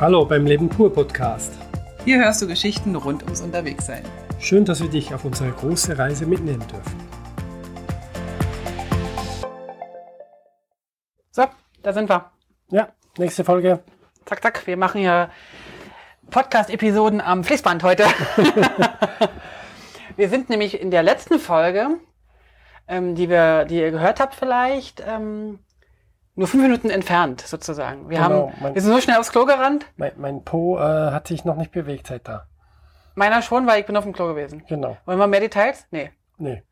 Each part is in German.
Hallo beim Leben pur Podcast. Hier hörst du Geschichten rund ums Unterwegssein. Schön, dass wir dich auf unsere große Reise mitnehmen dürfen. So, da sind wir. Ja, nächste Folge. Zack, zack. Wir machen ja Podcast-Episoden am Fließband heute. wir sind nämlich in der letzten Folge, ähm, die, wir, die ihr gehört habt vielleicht, ähm, nur fünf Minuten entfernt sozusagen. Wir, Genau, haben, mein- wir sind so schnell aufs Klo gerannt. Mein, mein Po äh, hat sich noch nicht bewegt seit da. Meiner schon, weil ich bin auf dem Klo gewesen. Genau. Wollen wir mehr Details? Nee. Nee.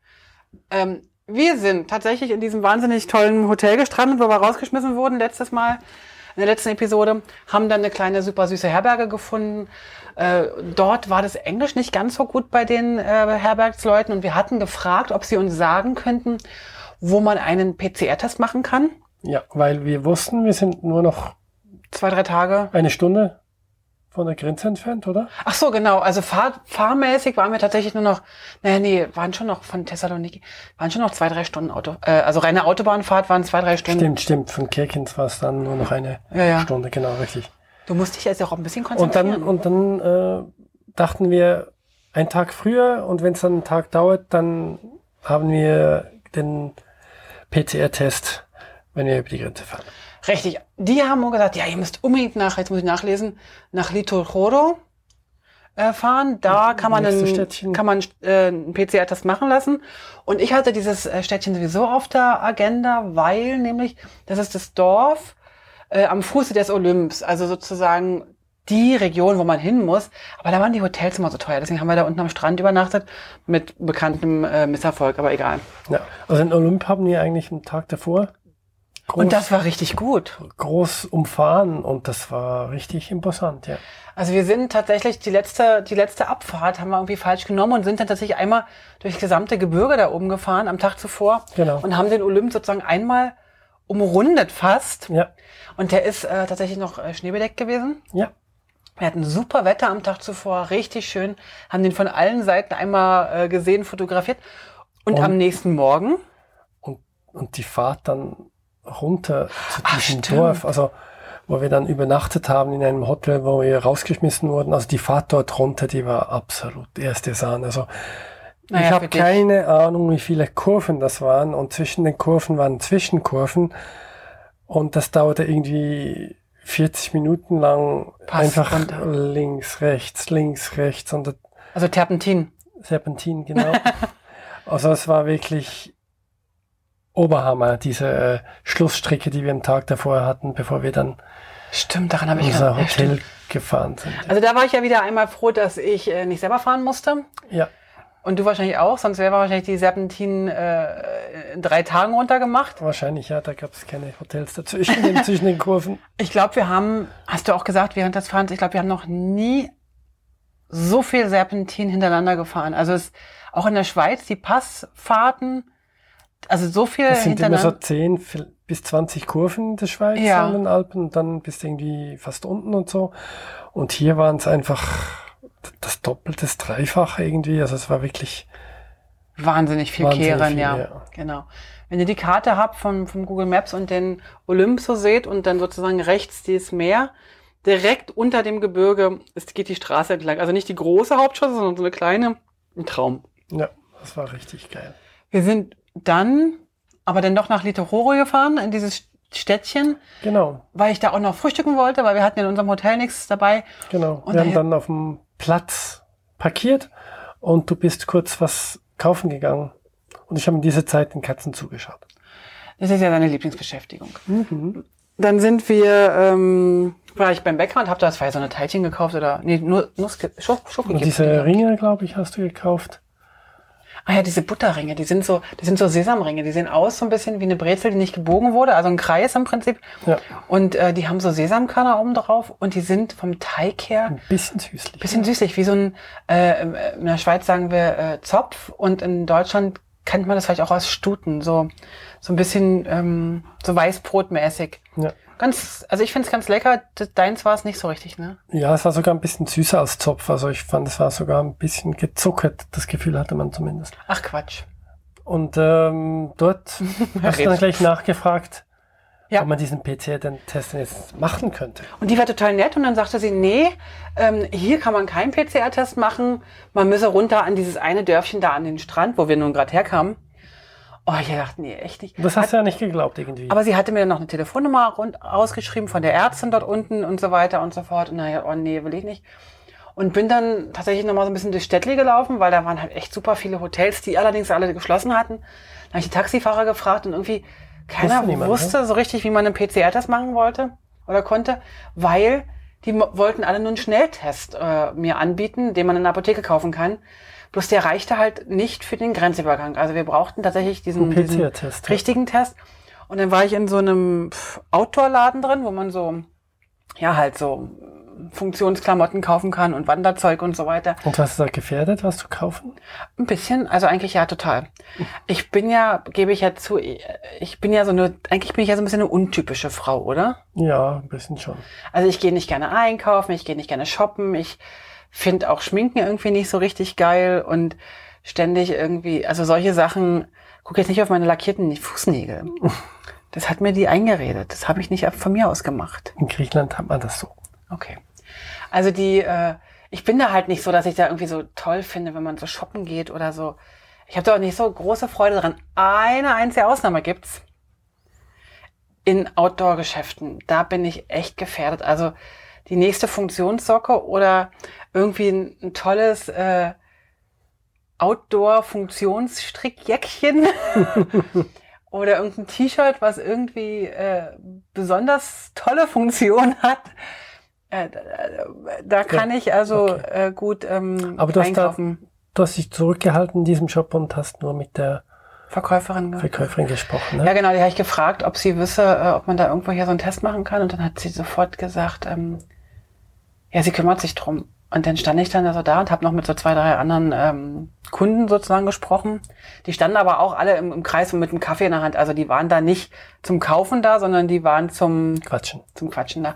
Ähm, wir sind tatsächlich in diesem wahnsinnig tollen Hotel gestrandet, wo wir rausgeschmissen wurden letztes Mal, in der letzten Episode, haben dann eine kleine super süße Herberge gefunden. Äh, dort war das Englisch nicht ganz so gut bei den äh, Herbergsleuten und wir hatten gefragt, ob sie uns sagen könnten, wo man einen PCR-Test machen kann. Ja, weil wir wussten, wir sind nur noch Zwei, drei Tage. eine Stunde von der Grenze entfernt, oder? Ach so, genau. Also fahr, fahrmäßig waren wir tatsächlich nur noch, naja, nee, waren schon noch von Thessaloniki, waren schon noch zwei, drei Stunden Auto. Äh, also reine Autobahnfahrt waren zwei, drei Stunden. Stimmt, stimmt. Von Kirkens war es dann nur noch eine Ja, ja. Stunde, genau, richtig. Du musst dich jetzt auch ein bisschen Und konzentrieren. dann, und dann äh, dachten wir, einen Tag früher und wenn es dann einen Tag dauert, dann haben wir den PCR-Test, wenn wir über die Grenze fahren. Richtig. Die haben nur gesagt, ja, ihr müsst unbedingt nach, jetzt muss ich nachlesen, nach Litororo äh, fahren. Da kann man, einen, kann man äh, einen PCR-Test machen lassen. Und ich hatte dieses äh, Städtchen sowieso auf der Agenda, weil nämlich, das ist das Dorf äh, am Fuße des Olymps. Also sozusagen die Region, wo man hin muss. Aber da waren die Hotels immer so teuer. Deswegen haben wir da unten am Strand übernachtet mit bekanntem äh, Misserfolg. Aber egal. Ja, also in Olymp haben wir eigentlich einen Tag davor groß, Und das war richtig gut. groß umfahren und das war richtig imposant, ja. Also wir sind tatsächlich die letzte, die letzte Abfahrt haben wir irgendwie falsch genommen und sind dann tatsächlich einmal durchs gesamte Gebirge da oben gefahren am Tag zuvor Genau. und haben den Olymp sozusagen einmal umrundet fast. Ja, Und der ist äh, tatsächlich noch äh, schneebedeckt gewesen. ja, Wir hatten super Wetter am Tag zuvor, richtig schön, haben den von allen Seiten einmal äh, gesehen, fotografiert. Und, Und- am nächsten Morgen, und, und die Fahrt dann runter zu Ach, diesem stimmt. Dorf, also wo wir dann übernachtet haben in einem Hotel, wo wir rausgeschmissen wurden. Also die Fahrt dort runter, die war absolut erste Sahne. Also Naja, ich habe keine Ahnung, wie viele Kurven das waren und zwischen den Kurven waren Zwischenkurven und das dauerte irgendwie 40 Minuten lang Pass einfach runter. links, rechts, links, rechts und also Terpentin. Serpentin, genau. also es war wirklich Oberhammer, diese äh, Schlussstrecke, die wir am Tag davor hatten, bevor wir dann Stimmt, daran habe ich unser ja, stimmt. Hotel gefahren sind. Also da war ich ja wieder einmal froh, dass ich äh, nicht selber fahren musste. Ja, Und du wahrscheinlich auch, sonst wäre wahrscheinlich die Serpentin äh, in drei Tagen runtergemacht. wahrscheinlich, ja, da gab es keine Hotels dazwischen, den, zwischen den Kurven. Ich glaube, wir haben, hast du auch gesagt, während des Fahrens, ich glaube, wir haben noch nie so viel Serpentin hintereinander gefahren. Also es, auch in der Schweiz, die Passfahrten, also so viel Es sind immer so hintereinander. 10 vi- bis 20 Kurven in der Schweiz Ja. an den Alpen und dann bist du irgendwie fast unten und so. Und hier waren es einfach das Doppelte, das Dreifache irgendwie. Also es war wirklich Wahnsinnig viel Wahnsinnig kehren, viel, ja. ja. Genau. Wenn ihr die Karte habt von, von Google Maps und den Olymp so seht und dann sozusagen rechts dieses Meer, direkt unter dem Gebirge ist, geht die Straße entlang. Also nicht die große Hauptstraße, sondern so eine kleine. Ein Traum. Ja, das war richtig geil. Wir sind dann aber dann doch nach Litororo gefahren, in dieses Städtchen, Genau, weil ich da auch noch frühstücken wollte, weil wir hatten in unserem Hotel nichts dabei. genau. Und wir haben dann auf dem Platz parkiert und du bist kurz was kaufen gegangen. Und ich habe in dieser Zeit den Katzen zugeschaut. Das ist ja deine Lieblingsbeschäftigung. Dann sind wir, ähm, war ich beim Bäcker und habe da zwei so eine Teilchen gekauft oder, nee, nur Nuss, Schoko, Schoko diese Ringe, glaube ich, hast du gekauft. Ah ja, diese Butterringe, die sind so, das sind so Sesamringe, die sehen aus so ein bisschen wie eine Brezel, die nicht gebogen wurde, also ein Kreis im Prinzip. Ja, Und äh, die haben so Sesamkörner oben drauf und die sind vom Teig her ein bisschen süßlich. bisschen süßlich, wie so ein, äh, in der Schweiz sagen wir äh, Zopf und in Deutschland kennt man das vielleicht auch aus Stuten, so, so ein bisschen ähm, so weißbrotmäßig. Ja. Ganz, also ich finde es ganz lecker, deins war es nicht so richtig, ne? Ja, es war sogar ein bisschen süßer als Zopf. Also ich fand, es war sogar ein bisschen gezuckert. Das Gefühl hatte man zumindest. Ach Quatsch. Und ähm, dort hast du dann gleich nachgefragt, Ja. ob man diesen PCR-Test jetzt machen könnte. Und die war total nett und dann sagte sie, nee, ähm, hier kann man keinen PCR-Test machen. Man müsse runter an dieses eine Dörfchen da an den Strand, wo wir nun gerade herkamen. Oh, ich dachte, nee, echt nicht. Das hast du ja nicht geglaubt irgendwie. Aber sie hatte mir dann noch eine Telefonnummer rund ausgeschrieben von der Ärztin dort unten und so weiter und so fort. Und naja, oh nee, will ich nicht. Und bin dann tatsächlich nochmal so ein bisschen durch Städtli gelaufen, weil da waren halt echt super viele Hotels, die allerdings alle geschlossen hatten. Dann habe ich die Taxifahrer gefragt und irgendwie keiner Wusste niemand, wusste so richtig, wie man einen PCR-Test machen wollte oder konnte, weil die wollten alle nur einen Schnelltest äh, mir anbieten, den man in der Apotheke kaufen kann. Bloß der reichte halt nicht für den Grenzübergang. Also wir brauchten tatsächlich diesen, diesen ja. richtigen Test. Und dann war ich in so einem Outdoor-Laden drin, wo man so, ja, halt so Funktionsklamotten kaufen kann und Wanderzeug und so weiter. Und was ist da gefährdet, was zu kaufen? Ein bisschen, also eigentlich ja total. Ich bin ja, gebe ich ja zu, ich bin ja so eine, eigentlich bin ich ja so ein bisschen eine untypische Frau, oder? Ja, ein bisschen schon. Also ich gehe nicht gerne einkaufen, ich gehe nicht gerne shoppen, ich finde auch Schminken irgendwie nicht so richtig geil und ständig irgendwie, also solche Sachen, guck jetzt nicht auf meine lackierten Fußnägel. Das hat mir die eingeredet. Das habe ich nicht von mir aus gemacht. In Griechenland hat man das so. Okay. Also die, äh, ich bin da halt nicht so, dass ich da irgendwie so toll finde, wenn man so shoppen geht oder so. Ich habe da auch nicht so große Freude dran. Eine einzige Ausnahme gibt's. In Outdoor-Geschäften. Da bin ich echt gefährdet. Also die nächste Funktionssocke oder irgendwie ein, ein tolles äh, Outdoor-Funktionsstrickjäckchen oder irgendein T-Shirt, was irgendwie äh, besonders tolle Funktion hat. Äh, da, da kann ich also äh, gut ähm, Aber du hast da- einkaufen. Du hast dich zurückgehalten in diesem Shop und hast nur mit der Verkäuferin. ge- Verkäuferin gesprochen. Ja, Ne? genau, die habe ich gefragt, ob sie wisse, äh, ob man da irgendwo hier so einen Test machen kann. Und dann hat sie sofort gesagt, ähm, ja, sie kümmert sich drum. Und dann stand ich dann also da und habe noch mit so zwei, drei anderen ähm, Kunden sozusagen gesprochen. Die standen aber auch alle im, im Kreis und mit einem Kaffee in der Hand. Also die waren da nicht zum Kaufen da, sondern die waren zum Quatschen. zum Quatschen da.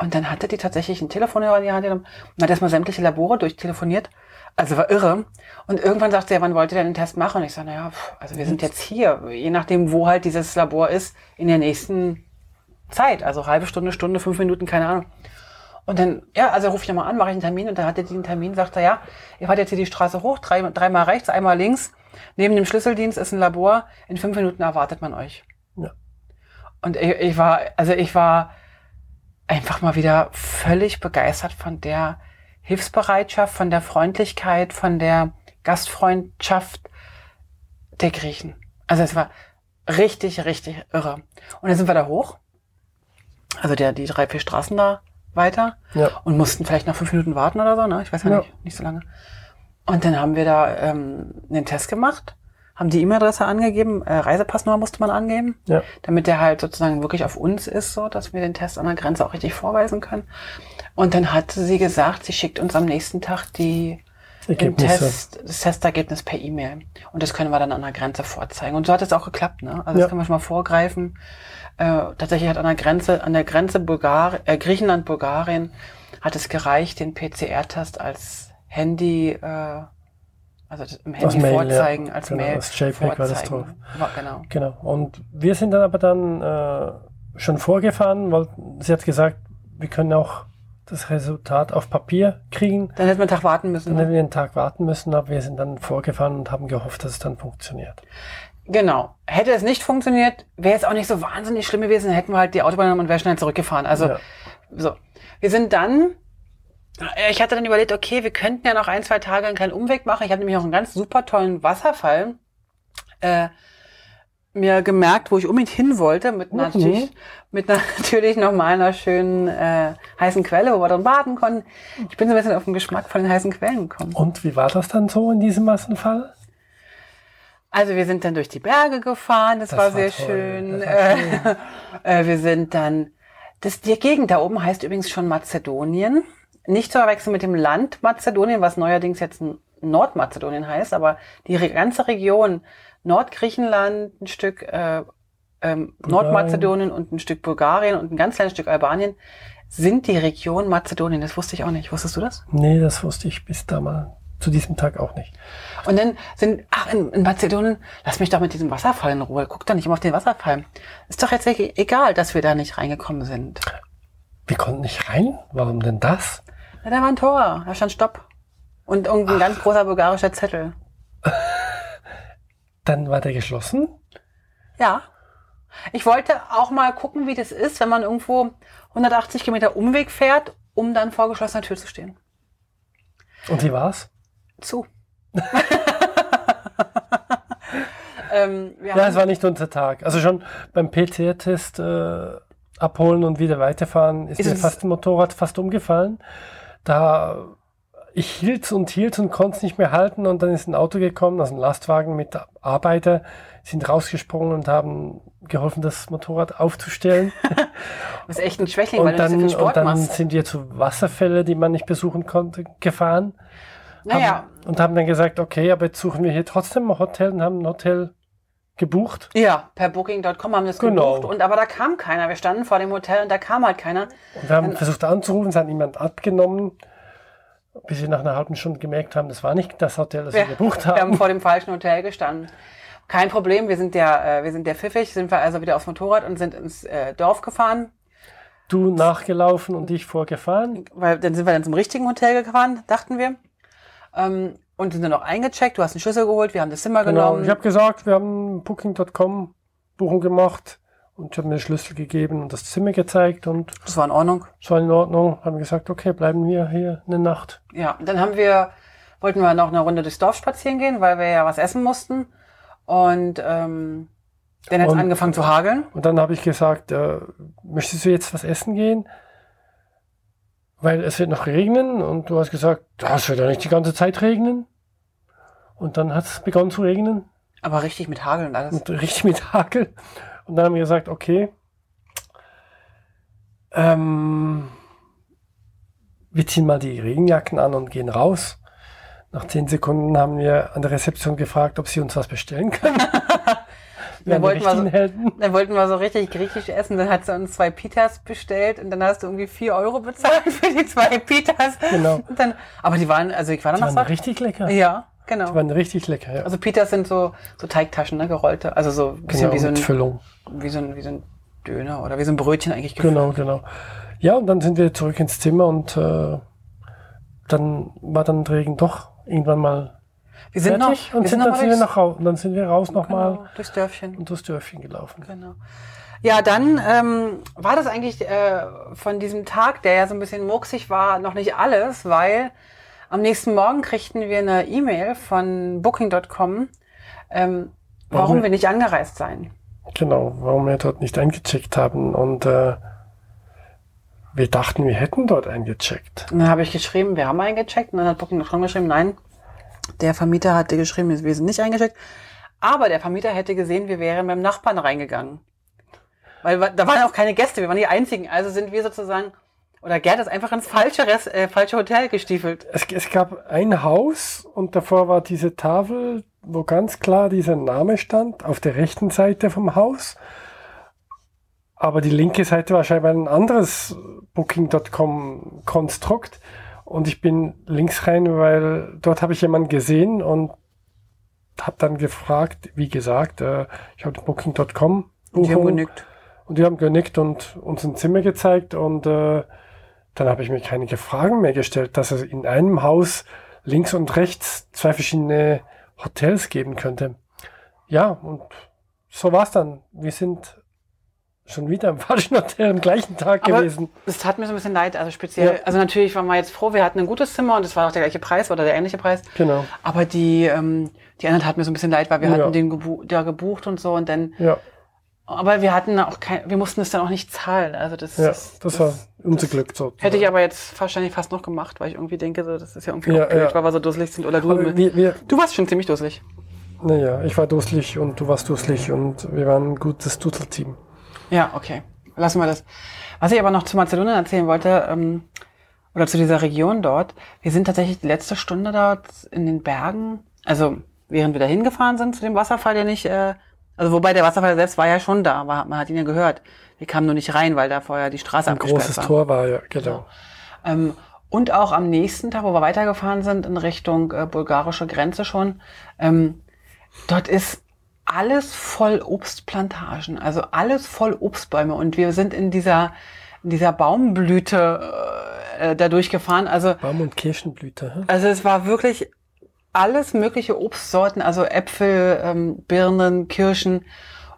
Und dann hatte die tatsächlich ein Telefonhörer in die Hand genommen und hat erstmal sämtliche Labore durchtelefoniert. Also war irre. Und irgendwann sagte er, wann wollt ihr denn den Test machen? Und ich sage, naja, also wir sind jetzt hier, je nachdem, wo halt dieses Labor ist, in der nächsten Zeit. Also halbe Stunde, Stunde, fünf Minuten, keine Ahnung. Und dann, ja, also ruf ich nochmal an, mache ich einen Termin. Und dann hatte die einen Termin, sagt er, ja, ihr fahrt jetzt hier die Straße hoch, drei, dreimal rechts, einmal links. Neben dem Schlüsseldienst ist ein Labor. In fünf Minuten erwartet man euch. Ja. Und ich, ich war, also ich war einfach mal wieder völlig begeistert von der Hilfsbereitschaft, von der Freundlichkeit, von der Gastfreundschaft der Griechen. Also es war richtig, richtig irre. Und dann sind wir da hoch, also der, die drei, vier Straßen da weiter Ja. und mussten vielleicht noch fünf Minuten warten oder so, ne? Ich weiß ja, Ja. nicht, nicht so lange. Und dann haben wir da ähm, einen Test gemacht, haben die E-Mail-Adresse angegeben, äh, Reisepassnummer musste man angeben, Ja. damit der halt sozusagen wirklich auf uns ist, so dass wir den Test an der Grenze auch richtig vorweisen können. Und dann hat sie gesagt, sie schickt uns am nächsten Tag die Ergebnisse. Test, das Testergebnis per E-Mail. Und das können wir dann an der Grenze vorzeigen. Und so hat es auch geklappt, ne? Also Ja. das können wir schon mal vorgreifen. Äh, tatsächlich hat an der Grenze, an der Grenze Bulgar äh, Griechenland, Bulgarien, hat es gereicht, den PCR-Test als Handy, äh, also das im Handy Mail, ja. vorzeigen, als Genau, Mail als JPEG war das vorzeigen. War, genau. Genau. Und wir sind dann aber dann äh, schon vorgefahren, weil sie hat gesagt, wir können auch das Resultat auf Papier kriegen. Dann hätten wir einen Tag warten müssen. Dann Ne? hätten wir einen Tag warten müssen, aber wir sind dann vorgefahren und haben gehofft, dass es dann funktioniert. Genau. Hätte es nicht funktioniert, wäre es auch nicht so wahnsinnig schlimm gewesen, dann hätten wir halt die Autobahn genommen und wären schnell zurückgefahren. Also Ja. so. Wir sind dann, ich hatte dann überlegt, okay, wir könnten ja noch ein, zwei Tage einen kleinen Umweg machen. Ich habe nämlich auch einen ganz super tollen Wasserfall äh, mir gemerkt, wo ich unbedingt hin wollte, mit Mhm. natürlich, mit einer, natürlich noch mal einer schönen äh, heißen Quelle, wo wir dann baden konnten. Ich bin so ein bisschen auf den Geschmack von den heißen Quellen gekommen. Und wie war das dann so in diesem Massenfall? Also wir sind dann durch die Berge gefahren, das, Das war, sehr toll, schön. war schön. Äh, wir sind dann, das, die Gegend da oben heißt übrigens schon Mazedonien. Nicht zu verwechseln mit dem Land Mazedonien, was neuerdings jetzt Nordmazedonien heißt, aber die ganze Region Nordgriechenland, ein Stück äh, ähm, Nordmazedonien und ein Stück Bulgarien und ein ganz kleines Stück Albanien sind die Region Mazedonien. Das wusste ich auch nicht. Wusstest du das? Nee, das wusste ich bis damals zu diesem Tag auch nicht. Und dann sind, ach, in, in Mazedonien, lass mich doch mit diesem Wasserfall in Ruhe. Guck doch nicht immer auf den Wasserfall. Ist doch jetzt egal, dass wir da nicht reingekommen sind. Wir konnten nicht rein? Warum denn das? Na, da war ein Tor, da stand Stopp. Und irgendein ganz großer bulgarischer Zettel. Dann war der geschlossen? Ja. Ich wollte auch mal gucken, wie das ist, wenn man irgendwo 180 Kilometer Umweg fährt, um dann vor geschlossener Tür zu stehen. Und wie war's? Zu. ähm, Ja, es war nicht unser Tag. Also schon beim PCR-Test äh, abholen und wieder weiterfahren ist, Ist mir fast ein Motorrad fast umgefallen. Da ich hielt und hielt und konnte es nicht mehr halten und dann ist ein Auto gekommen, also ein Lastwagen mit Arbeiter, sind rausgesprungen und haben geholfen, das Motorrad aufzustellen. du bist echt ein Schwächling, weil und du so dann, viel Sport und dann machst. sind wir zu Wasserfälle, die man nicht besuchen konnte, gefahren. Naja, Haben, und haben dann gesagt, okay, aber jetzt suchen wir hier trotzdem ein Hotel und haben ein Hotel gebucht. ja, per Booking.com haben wir es Genau. gebucht. Und aber da kam keiner. Wir standen vor dem Hotel und da kam halt keiner. Und wir haben versucht anzurufen, es hat niemand abgenommen, bis wir nach einer halben Stunde gemerkt haben, das war nicht das Hotel, das wir, gebucht Wir haben haben. vor dem falschen Hotel gestanden. Kein Problem, wir sind ja, äh, wir sind ja pfiffig, sind wir also wieder aufs Motorrad und sind ins äh, Dorf gefahren, Du nachgelaufen und ich vorgefahren. weil dann sind wir dann zum richtigen Hotel gefahren, dachten wir. Ähm, und sind dann auch eingecheckt, du hast einen Schlüssel geholt, wir haben das Zimmer Genau. genommen. Ich habe gesagt, wir haben Booking.com Buchung gemacht und ich habe mir den Schlüssel gegeben und das Zimmer gezeigt und das war in Ordnung. es war in Ordnung. Haben gesagt, okay, bleiben wir hier eine Nacht. Ja, dann haben wir, wollten wir noch eine Runde durchs Dorf spazieren gehen, weil wir ja was essen mussten. Und ähm, dann hat es angefangen zu hageln. Und dann habe ich gesagt, äh, möchtest du jetzt was essen gehen? Weil es wird noch regnen und du hast gesagt, das wird ja nicht die ganze Zeit regnen. Und dann hat es begonnen zu regnen Aber richtig mit Hageln und alles. und richtig mit Hagel. Und dann haben wir gesagt, okay, ähm, wir ziehen mal die Regenjacken an und gehen raus. Nach zehn Sekunden haben wir an der Rezeption gefragt, ob sie uns was bestellen können. die wollten wir so- Helden. Dann wollten wir so richtig griechisch essen. Dann hat sie uns zwei Pitas bestellt und dann hast du irgendwie vier Euro bezahlt für die zwei Pitas. Genau. Und dann, aber die waren, also ich war Die danach waren satt. richtig lecker. Ja, genau. Die waren richtig lecker, ja. Also Pitas sind so, so Teigtaschen, ne, gerollte. Also so ein bisschen genau, wie, so ein, Füllung. wie, so ein, wie so ein Döner oder wie so ein Brötchen eigentlich gefüllt. Genau, genau. Ja, und dann sind wir zurück ins Zimmer und äh, dann war dann Regen doch irgendwann mal Wir sind noch, fertig und wir sind, sind noch dann sind wir nach raus, und dann sind wir raus nochmal genau, durchs Dörfchen. und durchs Dörfchen gelaufen. Genau. Ja, dann ähm, war das eigentlich äh, von diesem Tag, der ja so ein bisschen murksig war, noch nicht alles, weil am nächsten Morgen kriegten wir eine E-Mail von Booking.com, ähm, warum Warum? wir nicht angereist seien. Genau, warum wir dort nicht eingecheckt haben und äh, wir dachten, wir hätten dort eingecheckt. Und dann habe ich geschrieben, wir haben eingecheckt. Und dann hat Booking.com geschrieben, nein, der Vermieter hatte geschrieben, wir sind nicht eingecheckt. Aber der Vermieter hätte gesehen, wir wären beim Nachbarn reingegangen. Weil da waren auch keine Gäste, wir waren die einzigen. Also sind wir sozusagen, oder Gerd ist einfach ins falsche, Rest, äh, falsche Hotel gestiefelt. Es, es gab ein Haus und davor war diese Tafel, wo ganz klar dieser Name stand, auf der rechten Seite vom Haus. Aber die linke Seite war scheinbar ein anderes Booking.com-Konstrukt. Und ich bin links rein, weil dort habe ich jemanden gesehen und habe dann gefragt, wie gesagt, äh, ich habe Booking.com Und die haben genügt. und die haben genickt und uns ein Zimmer gezeigt und äh, dann habe ich mir keine Fragen mehr gestellt, dass es in einem Haus links und rechts zwei verschiedene Hotels geben könnte. Ja, und so war's dann. Wir sind schon wieder im falschen Hotel am gleichen Tag Aber gewesen. es tat mir so ein bisschen leid, also speziell, Ja. also natürlich waren wir jetzt froh, wir hatten ein gutes Zimmer und es war auch der gleiche Preis oder der ähnliche Preis. Genau. Aber die, ähm, die anderen taten mir so ein bisschen leid, weil wir Ja. hatten den gebu da gebucht und so und dann Ja, Aber wir hatten auch kein, wir mussten es dann auch nicht zahlen. Also das, ja, das, das war unser Glück so. hätte ich aber jetzt wahrscheinlich fast noch gemacht, weil ich irgendwie denke, so, das ist ja irgendwie Ja, auch blöd, ja. weil wir so dusselig sind. Oder du, wir, wir, du warst schon ziemlich dusselig. naja, ich war dusselig und du warst dusselig und wir waren ein gutes Dusselteam. Ja, okay. Lassen wir das. Was ich aber noch zu Mazedonien erzählen wollte, ähm, oder zu dieser Region dort, wir sind tatsächlich die letzte Stunde dort in den Bergen, also während wir da hingefahren sind zu dem Wasserfall, der nicht, äh, also wobei der Wasserfall selbst war ja schon da, war, man hat ihn ja gehört. Wir kamen nur nicht rein, weil da vorher die Straße Ein abgesperrt großes war. Tor war ja, genau. Ähm, Und auch am nächsten Tag, wo wir weitergefahren sind, in Richtung äh, bulgarische Grenze schon, ähm, dort ist alles voll Obstplantagen, also alles voll Obstbäume. Und wir sind in dieser, in dieser Baumblüte äh, da durchgefahren. Also, Baum- und Kirschenblüte. Hm? also es war wirklich alles mögliche Obstsorten, also Äpfel, ähm, Birnen, Kirschen.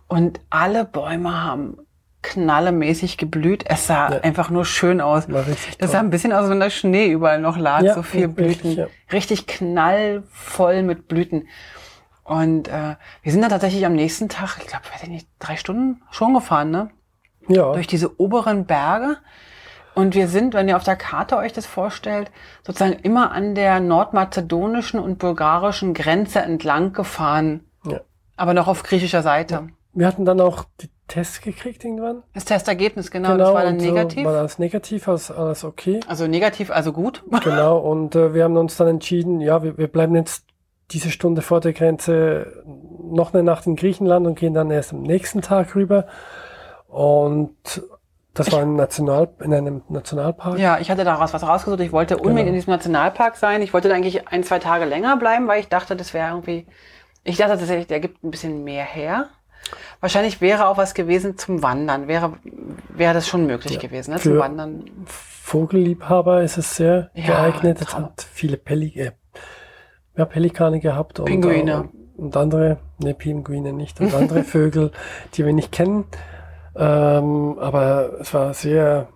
Und alle Bäume haben knallemäßig geblüht. Es sah Ja. einfach nur schön aus. Richtig Das sah ein bisschen aus, wenn da Schnee überall noch lag, Ja, so viel Blüten. wirklich, ja. Richtig knallvoll mit Blüten. Und äh, wir sind dann tatsächlich am nächsten Tag, ich glaube, weiß ich nicht, drei Stunden schon gefahren, ne? Ja, Durch diese oberen Berge. Und wir sind, wenn ihr auf der Karte euch das vorstellt, sozusagen immer an der nordmazedonischen und bulgarischen Grenze entlang gefahren. ja. Aber noch auf griechischer Seite. Wir hatten dann auch die Tests gekriegt irgendwann. Das Testergebnis, genau, das war dann und so negativ. War alles negativ, alles, alles okay. Also negativ, also gut. Genau, und äh, wir haben uns dann entschieden, ja, wir, wir bleiben jetzt diese Stunde vor der Grenze noch eine Nacht in Griechenland und gehen dann erst am nächsten Tag rüber. Und das war in, National, in einem Nationalpark. Ja, ich hatte daraus was rausgesucht. Ich wollte unbedingt Genau. in diesem Nationalpark sein. Ich wollte da eigentlich ein, zwei Tage länger bleiben, weil ich dachte, das wäre irgendwie, ich dachte tatsächlich, der gibt ein bisschen mehr her. Wahrscheinlich wäre auch was gewesen zum Wandern. Wäre, wäre das schon möglich gewesen, ne? Zum Wandern. Vogelliebhaber ist es sehr Ja, geeignet. Es hat viele Peli äh, ja, Pelikane gehabt und, Pinguine. äh, und andere, ne, Pinguine nicht, und andere Vögel, die wir nicht kennen. Ähm, aber es war sehr,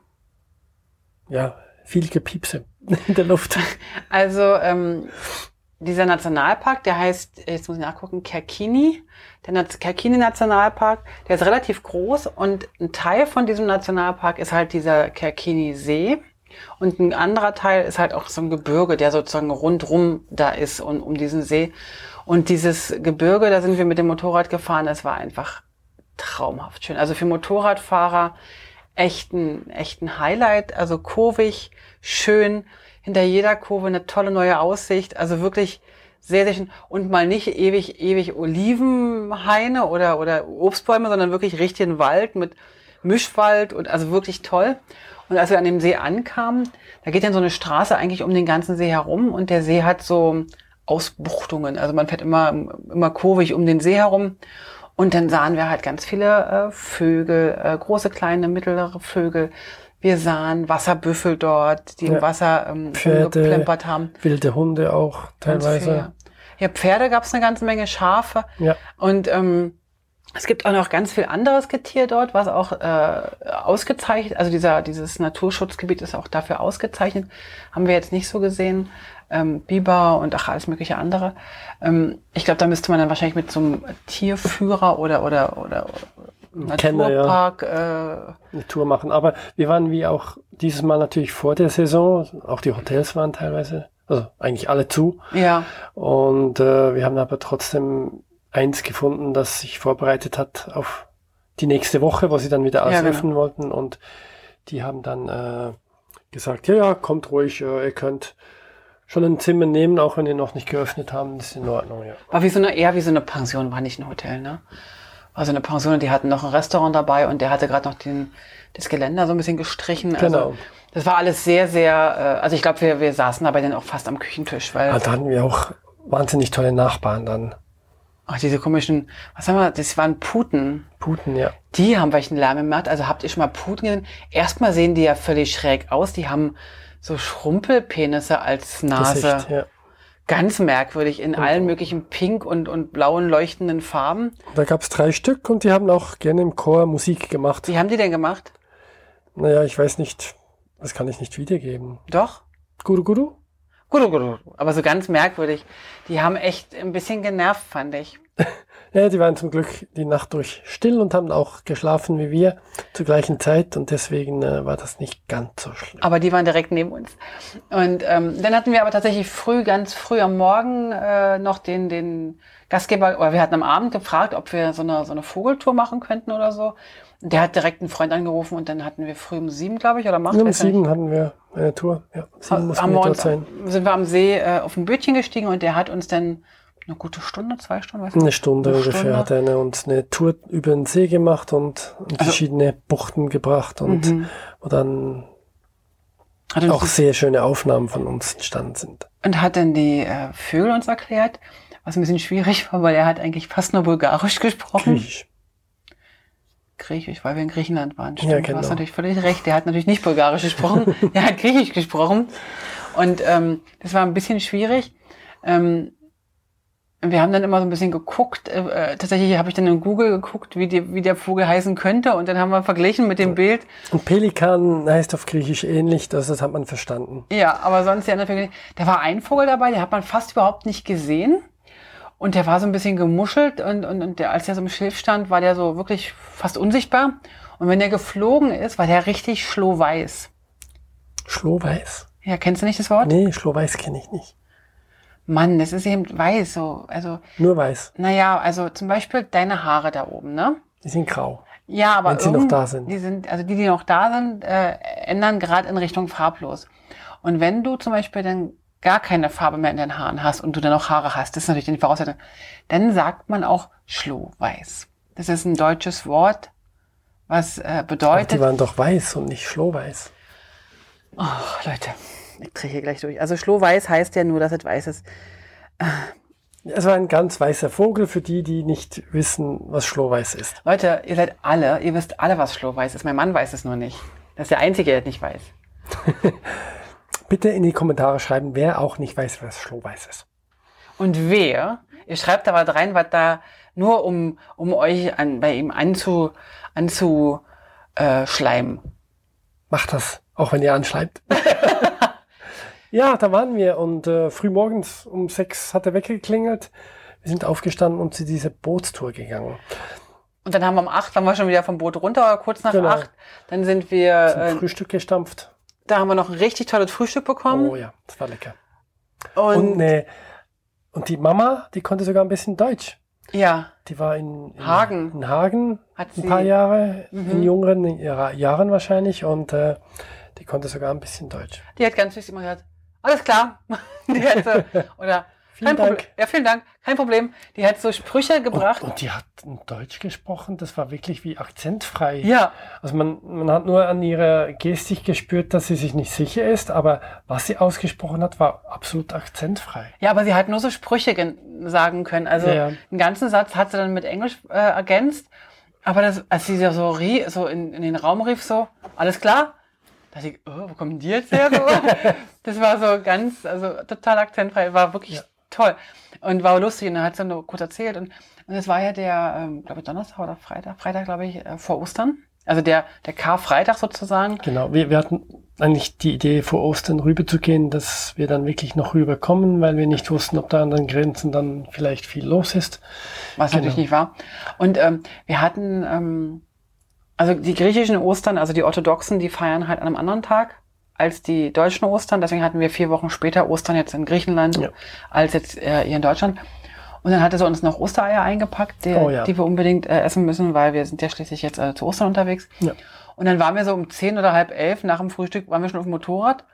ja, viel Gepiepse in der Luft. Also ähm, dieser Nationalpark, der heißt, jetzt muss ich nachgucken, Kerkini. Der Naz- Kerkini Nationalpark, der ist relativ groß und ein Teil von diesem Nationalpark ist halt dieser Kerkini See. Und ein anderer Teil ist halt auch so ein Gebirge, der sozusagen rundrum da ist und um diesen See. Und dieses Gebirge, da sind wir mit dem Motorrad gefahren, das war einfach traumhaft schön. Also für Motorradfahrer echt ein, echt ein Highlight. Also kurvig, schön, hinter jeder Kurve eine tolle neue Aussicht. Also wirklich sehr, sehr schön. Und mal nicht ewig, ewig Olivenhaine oder, oder Obstbäume, sondern wirklich richtigen Wald mit Mischwald und also wirklich toll. Und als wir an dem See ankamen, da geht dann so eine Straße eigentlich um den ganzen See herum und der See hat so Ausbuchtungen. Also man fährt immer, immer kurvig um den See herum. Und dann sahen wir halt ganz viele äh, Vögel, äh, große, kleine, mittlere Vögel. Wir sahen Wasserbüffel dort, die im Ja. Wasser ähm, Pferde, haben. wilde Hunde auch teilweise. Ja, Pferde gab es eine ganze Menge, Schafe. Ja. Und ähm, es gibt auch noch ganz viel anderes Getier dort, was auch äh, ausgezeichnet, also dieser, dieses Naturschutzgebiet ist auch dafür ausgezeichnet. Haben wir jetzt nicht so gesehen. Ähm, Biber und ach, alles mögliche andere. Ähm, ich glaube, da müsste man dann wahrscheinlich mit so einem Tierführer oder oder oder Kenner, ja. Naturpark äh, eine Tour machen. Aber wir waren wie auch dieses Mal natürlich vor der Saison. Auch die Hotels waren teilweise, also eigentlich alle zu. ja. Und äh, wir haben aber trotzdem eins gefunden, das sich vorbereitet hat auf die nächste Woche, wo sie dann wieder Ja, ausöffnen wollten. Und die haben dann äh, gesagt, ja, ja, kommt ruhig, äh, ihr könnt schon ein Zimmer nehmen, auch wenn ihr noch nicht geöffnet haben, das ist in Ordnung, ja. War wie so eine, eher wie so eine Pension, war nicht ein Hotel, ne? War so eine Pension und die hatten noch ein Restaurant dabei und der hatte gerade noch den, das Geländer so ein bisschen gestrichen. Also, Genau. Das war alles sehr, sehr, äh, also ich glaube, wir, wir saßen dabei dann auch fast am Küchentisch, weil Aber da hatten wir auch wahnsinnig tolle Nachbarn dann. Ach, diese komischen, was haben wir, das waren Puten. Puten, ja. Die haben welchen Lärm gemacht. Also habt ihr schon mal Puten gesehen? Erstmal sehen die ja völlig schräg aus. Die haben so Schrumpelpenisse als Nase. Gesicht, ja. Ganz merkwürdig in allen möglichen pink und, und blauen leuchtenden Farben. Da gab es drei Stück und die haben auch gerne im Chor Musik gemacht. Wie haben die denn gemacht? Naja, ich weiß nicht, das kann ich nicht wiedergeben. Doch? Guru Guru? Aber so ganz merkwürdig. Die haben echt ein bisschen genervt, fand ich. Ja, die waren zum Glück die Nacht durch still und haben auch geschlafen wie wir zur gleichen Zeit und deswegen äh, war das nicht ganz so schlimm. Aber die waren direkt neben uns. Und ähm, dann hatten wir aber tatsächlich früh, ganz früh am Morgen äh, noch den, den Gastgeber, oder wir hatten am Abend gefragt, ob wir so eine, so eine Vogeltour machen könnten oder so. Der hat direkt einen Freund angerufen und dann hatten wir früh um sieben, glaube ich, oder um acht, Ja, um ich nicht. sieben hatten wir eine Tour. Ja, sieben mussten wir dort sein. sind wir am See äh, auf ein Bötchen gestiegen und der hat uns dann eine gute Stunde, zwei Stunden, weiß ich Eine. Stunde Eine ungefähr Stunde. hat er eine, uns eine Tour über den See gemacht und in Also- verschiedene Buchten gebracht und Mhm. wo dann Hat Auch sehr schöne Aufnahmen von uns entstanden sind. und hat dann die äh, Vögel uns erklärt, was ein bisschen schwierig war, weil er hat eigentlich fast nur Bulgarisch gesprochen. Griechisch. Griechisch, weil wir in Griechenland waren. Ja, Du hast genau. natürlich völlig recht. Der hat natürlich nicht Bulgarisch gesprochen, der hat Griechisch gesprochen. Und ähm, das war ein bisschen schwierig. Ähm, wir haben dann immer so ein bisschen geguckt. Äh, äh, tatsächlich habe ich dann in Google geguckt, wie, die, wie der Vogel heißen könnte. Und dann haben wir verglichen mit dem Bild. Und Pelikan heißt auf Griechisch ähnlich, das, das hat man verstanden. Ja, aber sonst nicht. Da war ein Vogel dabei, den hat man fast überhaupt nicht gesehen. Und der war so ein bisschen gemuschelt und, und, und der, als der so im Schilf stand, war der so wirklich fast unsichtbar. Und wenn der geflogen ist, war der richtig schlohweiß. Schlohweiß? Ja, kennst du nicht das Wort? Nee, Schlohweiß kenne ich nicht. Mann, das ist eben weiß, so, also, Nur weiß. naja, also zum Beispiel deine Haare da oben, ne? Die sind grau. Ja, aber Wenn sie noch da sind. Die sind, also die, die noch da sind, äh, ändern gerade in Richtung farblos. Und wenn du zum Beispiel dann gar keine Farbe mehr in den Haaren hast und du dann noch Haare hast, das ist natürlich die Voraussetzung, dann sagt man auch Schlohweiß. Das ist ein deutsches Wort, was äh, Aber die bedeutet, waren doch weiß und nicht schlohweiß. Ach, Leute, ich drehe hier gleich durch. Also Schlohweiß heißt ja nur, dass es weiß ist. Es war ein ganz weißer Vogel für die, die nicht wissen, was Schlohweiß ist. Leute, ihr seid alle, ihr wisst alle, was Schlohweiß ist. Mein Mann weiß es nur nicht. Das ist der Einzige, der es nicht weiß. Bitte in die Kommentare schreiben, wer auch nicht weiß, was Schlohweiß ist. Und wer, ihr schreibt da was rein, was da nur um, um euch an, bei ihm anzu, anzu äh. Macht das, auch wenn ihr anschreibt. ja, da waren wir und äh, früh morgens um sechs hat der Wecker geklingelt. Wir sind aufgestanden und zu dieser Bootstour gegangen. Und dann haben wir um acht, waren wir schon wieder vom Boot runter, kurz nach Genau. acht. Dann sind wir, Zum äh, Frühstück gestampft. Da haben wir noch ein richtig tolles Frühstück bekommen. Oh ja, das war lecker. und, Und, ne, und die Mama, die konnte sogar ein bisschen Deutsch. ja, Die war in, in Hagen. In Hagen Hat ein sie- paar Jahre, Mhm. in jüngeren Jahr- Jahren wahrscheinlich. Und äh, die konnte sogar ein bisschen Deutsch. die hat ganz süß immer gesagt, alles klar. Die hat so, oder, Vielen kein Problem. Dank. Ja, vielen Dank, kein Problem. Die hat so Sprüche gebracht. Und, und die hat Deutsch gesprochen, das war wirklich wie akzentfrei. ja, Also man, man hat nur an ihrer Gestik gespürt, dass sie sich nicht sicher ist, aber was sie ausgesprochen hat, war absolut akzentfrei. Ja, aber sie hat nur so Sprüche gen- sagen können. Also Ja, ja. einen ganzen Satz hat sie dann mit Englisch äh, ergänzt. Aber das, als sie so, rie, so in, in den Raum rief, so, alles klar? Da dachte ich, oh, wo kommen die jetzt her? So? das war so ganz, also total akzentfrei, war wirklich Ja. Toll. Und war lustig und dann hat sie nur kurz erzählt. Und, und das war ja der, ähm, glaube ich, Donnerstag oder Freitag, Freitag, glaube ich, äh, vor Ostern. Also der, der Karfreitag sozusagen. Genau, wir, wir hatten eigentlich die Idee, vor Ostern rüber zu gehen, dass wir dann wirklich noch rüberkommen, weil wir nicht wussten, ob da an den Grenzen dann vielleicht viel los ist. Was Genau. natürlich nicht war. Und ähm, wir hatten, ähm, also die griechischen Ostern, also die Orthodoxen, die feiern halt an einem anderen Tag als die deutschen Ostern. Deswegen hatten wir vier Wochen später Ostern jetzt in Griechenland Ja. als jetzt äh, hier in Deutschland. Und dann hatte sie uns noch Ostereier eingepackt, die, Oh ja. die wir unbedingt äh, essen müssen, weil wir sind ja schließlich jetzt äh, zu Ostern unterwegs. Ja. Und dann waren wir so um zehn oder halb elf nach dem Frühstück, waren wir schon auf dem Motorrad.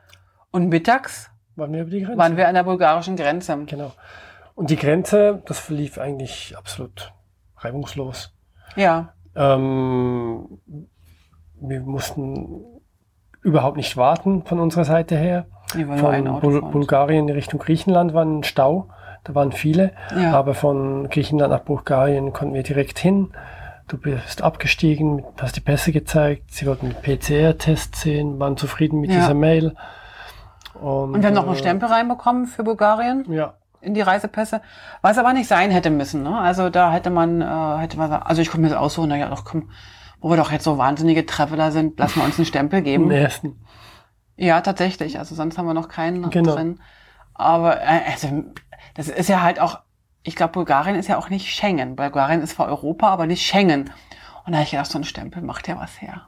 Und mittags Waren wir über die Grenze? waren wir an der bulgarischen Grenze. Genau. Und die Grenze, das verlief eigentlich absolut reibungslos. Ja, Ähm, wir mussten überhaupt nicht warten von unserer Seite her. Von Bul. Bulgarien in Richtung Griechenland war ein Stau. Da waren viele. Ja. Aber von Griechenland nach Bulgarien konnten wir direkt hin. Du bist abgestiegen, hast die Pässe gezeigt. Sie wollten den PCR-Test sehen, waren zufrieden mit Ja. dieser Mail. Und, Und wir haben noch einen äh, Stempel reinbekommen für Bulgarien Ja, in die Reisepässe, was aber nicht sein hätte müssen. Ne? Also da hätte man, äh, hätte man, also ich konnte mir das aussuchen, naja, doch komm, wo wir doch jetzt so wahnsinnige Traveler sind, lassen wir uns einen Stempel geben. ersten. Ja, tatsächlich. Also sonst haben wir noch keinen Genau. drin. Aber äh, also, das ist ja halt auch, ich glaube, Bulgarien ist ja auch nicht Schengen. Bulgarien ist zwar Europa, aber nicht Schengen. Und da habe ich gedacht, so ein Stempel macht ja was her.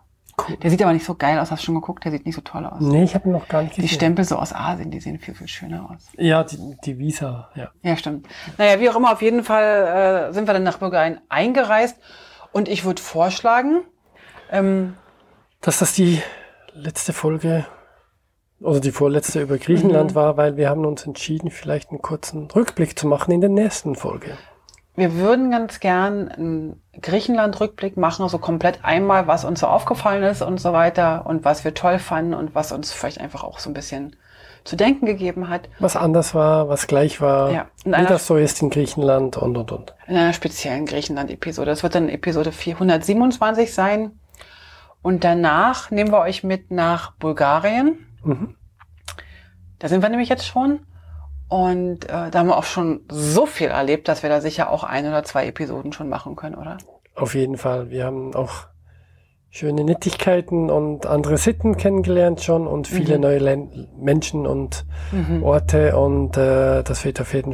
Cool. Der sieht aber nicht so geil aus, hast du schon geguckt? Der sieht nicht so toll aus. Nee, ich habe ihn noch gar nicht Die gesehen. Stempel so aus Asien, die sehen viel, viel schöner aus. Ja, die, die Visa, ja. Ja, stimmt. Naja, wie auch immer, auf jeden Fall äh, sind wir dann nach Bulgarien eingereist. Und ich würde vorschlagen, ähm, Dass das die letzte Folge oder die vorletzte über Griechenland Mhm. war, weil wir haben uns entschieden, vielleicht einen kurzen Rückblick zu machen in der nächsten Folge. wir würden ganz gern einen Griechenland-Rückblick machen, so komplett einmal, was uns so aufgefallen ist und so weiter und was wir toll fanden und was uns vielleicht einfach auch so ein bisschen zu denken gegeben hat. Was anders war, was gleich war, Ja. Wie das so ist in Griechenland und und und. In einer speziellen Griechenland-Episode. Das wird dann Episode 427 sein. Und danach nehmen wir euch mit nach Bulgarien. Mhm. Da sind wir nämlich jetzt schon. Und äh, da haben wir auch schon so viel erlebt, dass wir da sicher auch ein oder zwei Episoden schon machen können, oder? Auf jeden Fall. Wir haben auch schöne Nettigkeiten und andere Sitten kennengelernt schon und viele Mhm. neue Len Menschen und Mhm. Orte und äh, das wird auf jeden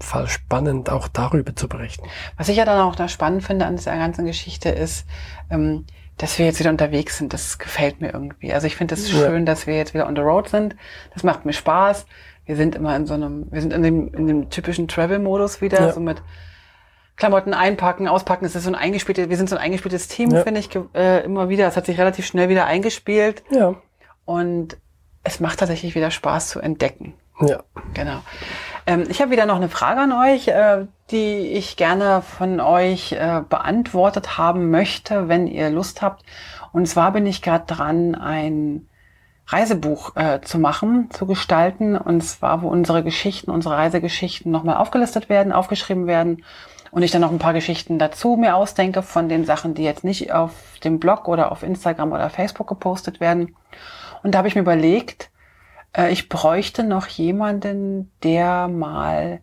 Fall spannend, auch darüber zu berichten. Was ich ja dann auch da spannend finde an dieser ganzen Geschichte ist, ähm, dass wir jetzt wieder unterwegs sind. Das gefällt mir irgendwie. Also ich finde es Ja. schön, dass wir jetzt wieder on the road sind. Das macht mir Spaß. Wir sind immer in so einem, wir sind in dem, in dem typischen Travel-Modus wieder, Ja. so mit Klamotten einpacken, auspacken. Es ist so ein eingespieltes, wir sind so ein eingespieltes Team, Ja. finde ich, äh, immer wieder. Es hat sich relativ schnell wieder eingespielt Ja, und es macht tatsächlich wieder Spaß zu entdecken. ja. Genau. Ähm, ich habe wieder noch eine Frage an euch, äh, die ich gerne von euch äh, beantwortet haben möchte, wenn ihr Lust habt. Und zwar bin ich gerade dran, ein Reisebuch äh, zu machen, zu gestalten. Und zwar, wo unsere Geschichten, unsere Reisegeschichten nochmal aufgelistet werden, aufgeschrieben werden. Und ich dann noch ein paar Geschichten dazu mir ausdenke von den Sachen, die jetzt nicht auf dem Blog oder auf Instagram oder Facebook gepostet werden. Und da habe ich mir überlegt, äh, ich bräuchte noch jemanden, der mal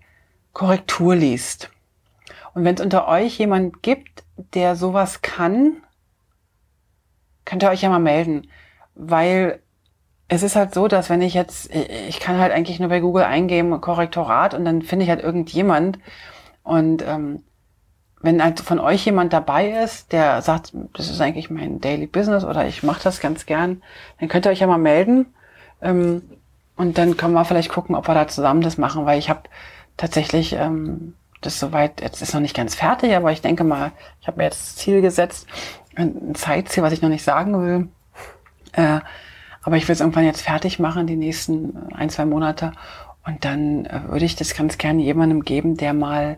Korrektur liest. Und wenn es unter euch jemand gibt, der sowas kann, könnt ihr euch ja mal melden. Weil es ist halt so, dass wenn ich jetzt, ich kann halt eigentlich nur bei Google eingeben, Korrektorat, und dann finde ich halt irgendjemand. Und ähm, wenn halt von euch jemand dabei ist, der sagt, das ist eigentlich mein Daily Business oder ich mache das ganz gern, dann könnt ihr euch ja mal melden. Ähm, und dann können wir vielleicht gucken, ob wir da zusammen das machen, weil ich habe tatsächlich ähm, das soweit, jetzt ist noch nicht ganz fertig, aber ich denke mal, ich habe mir jetzt das Ziel gesetzt, ein Zeitziel, was ich noch nicht sagen will. Äh, aber ich will es irgendwann jetzt fertig machen, die nächsten äh, ein, zwei Monate. Und dann äh, würde ich das ganz gerne jemandem geben, der mal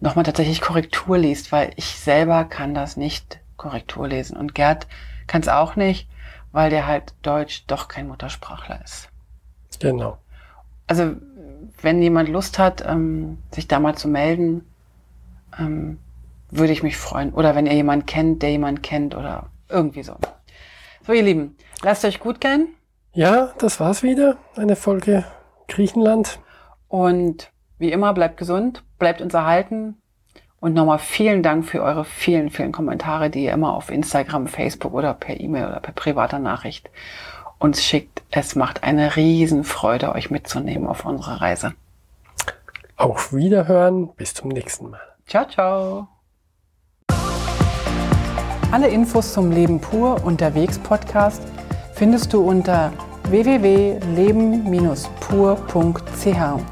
nochmal tatsächlich Korrektur liest, weil ich selber kann das nicht Korrektur lesen. Und Gerd kann es auch nicht, weil der halt Deutsch doch kein Muttersprachler ist. Genau. Also wenn jemand Lust hat, ähm, sich da mal zu melden, ähm, würde ich mich freuen. Oder wenn ihr jemanden kennt, der jemanden kennt oder irgendwie so. So, ihr Lieben, lasst euch gut gehen Ja, das war's wieder. Eine Folge Griechenland. und wie immer bleibt gesund, bleibt uns erhalten und nochmal vielen Dank für eure vielen, vielen Kommentare, die ihr immer auf Instagram, Facebook oder per E-Mail oder per privater Nachricht uns schickt. Es macht eine Riesenfreude, euch mitzunehmen auf unsere Reise. Auf Wiederhören. Bis zum nächsten Mal. Ciao, ciao. Alle Infos zum Leben pur unterwegs Podcast findest du unter www.leben-pur.ch.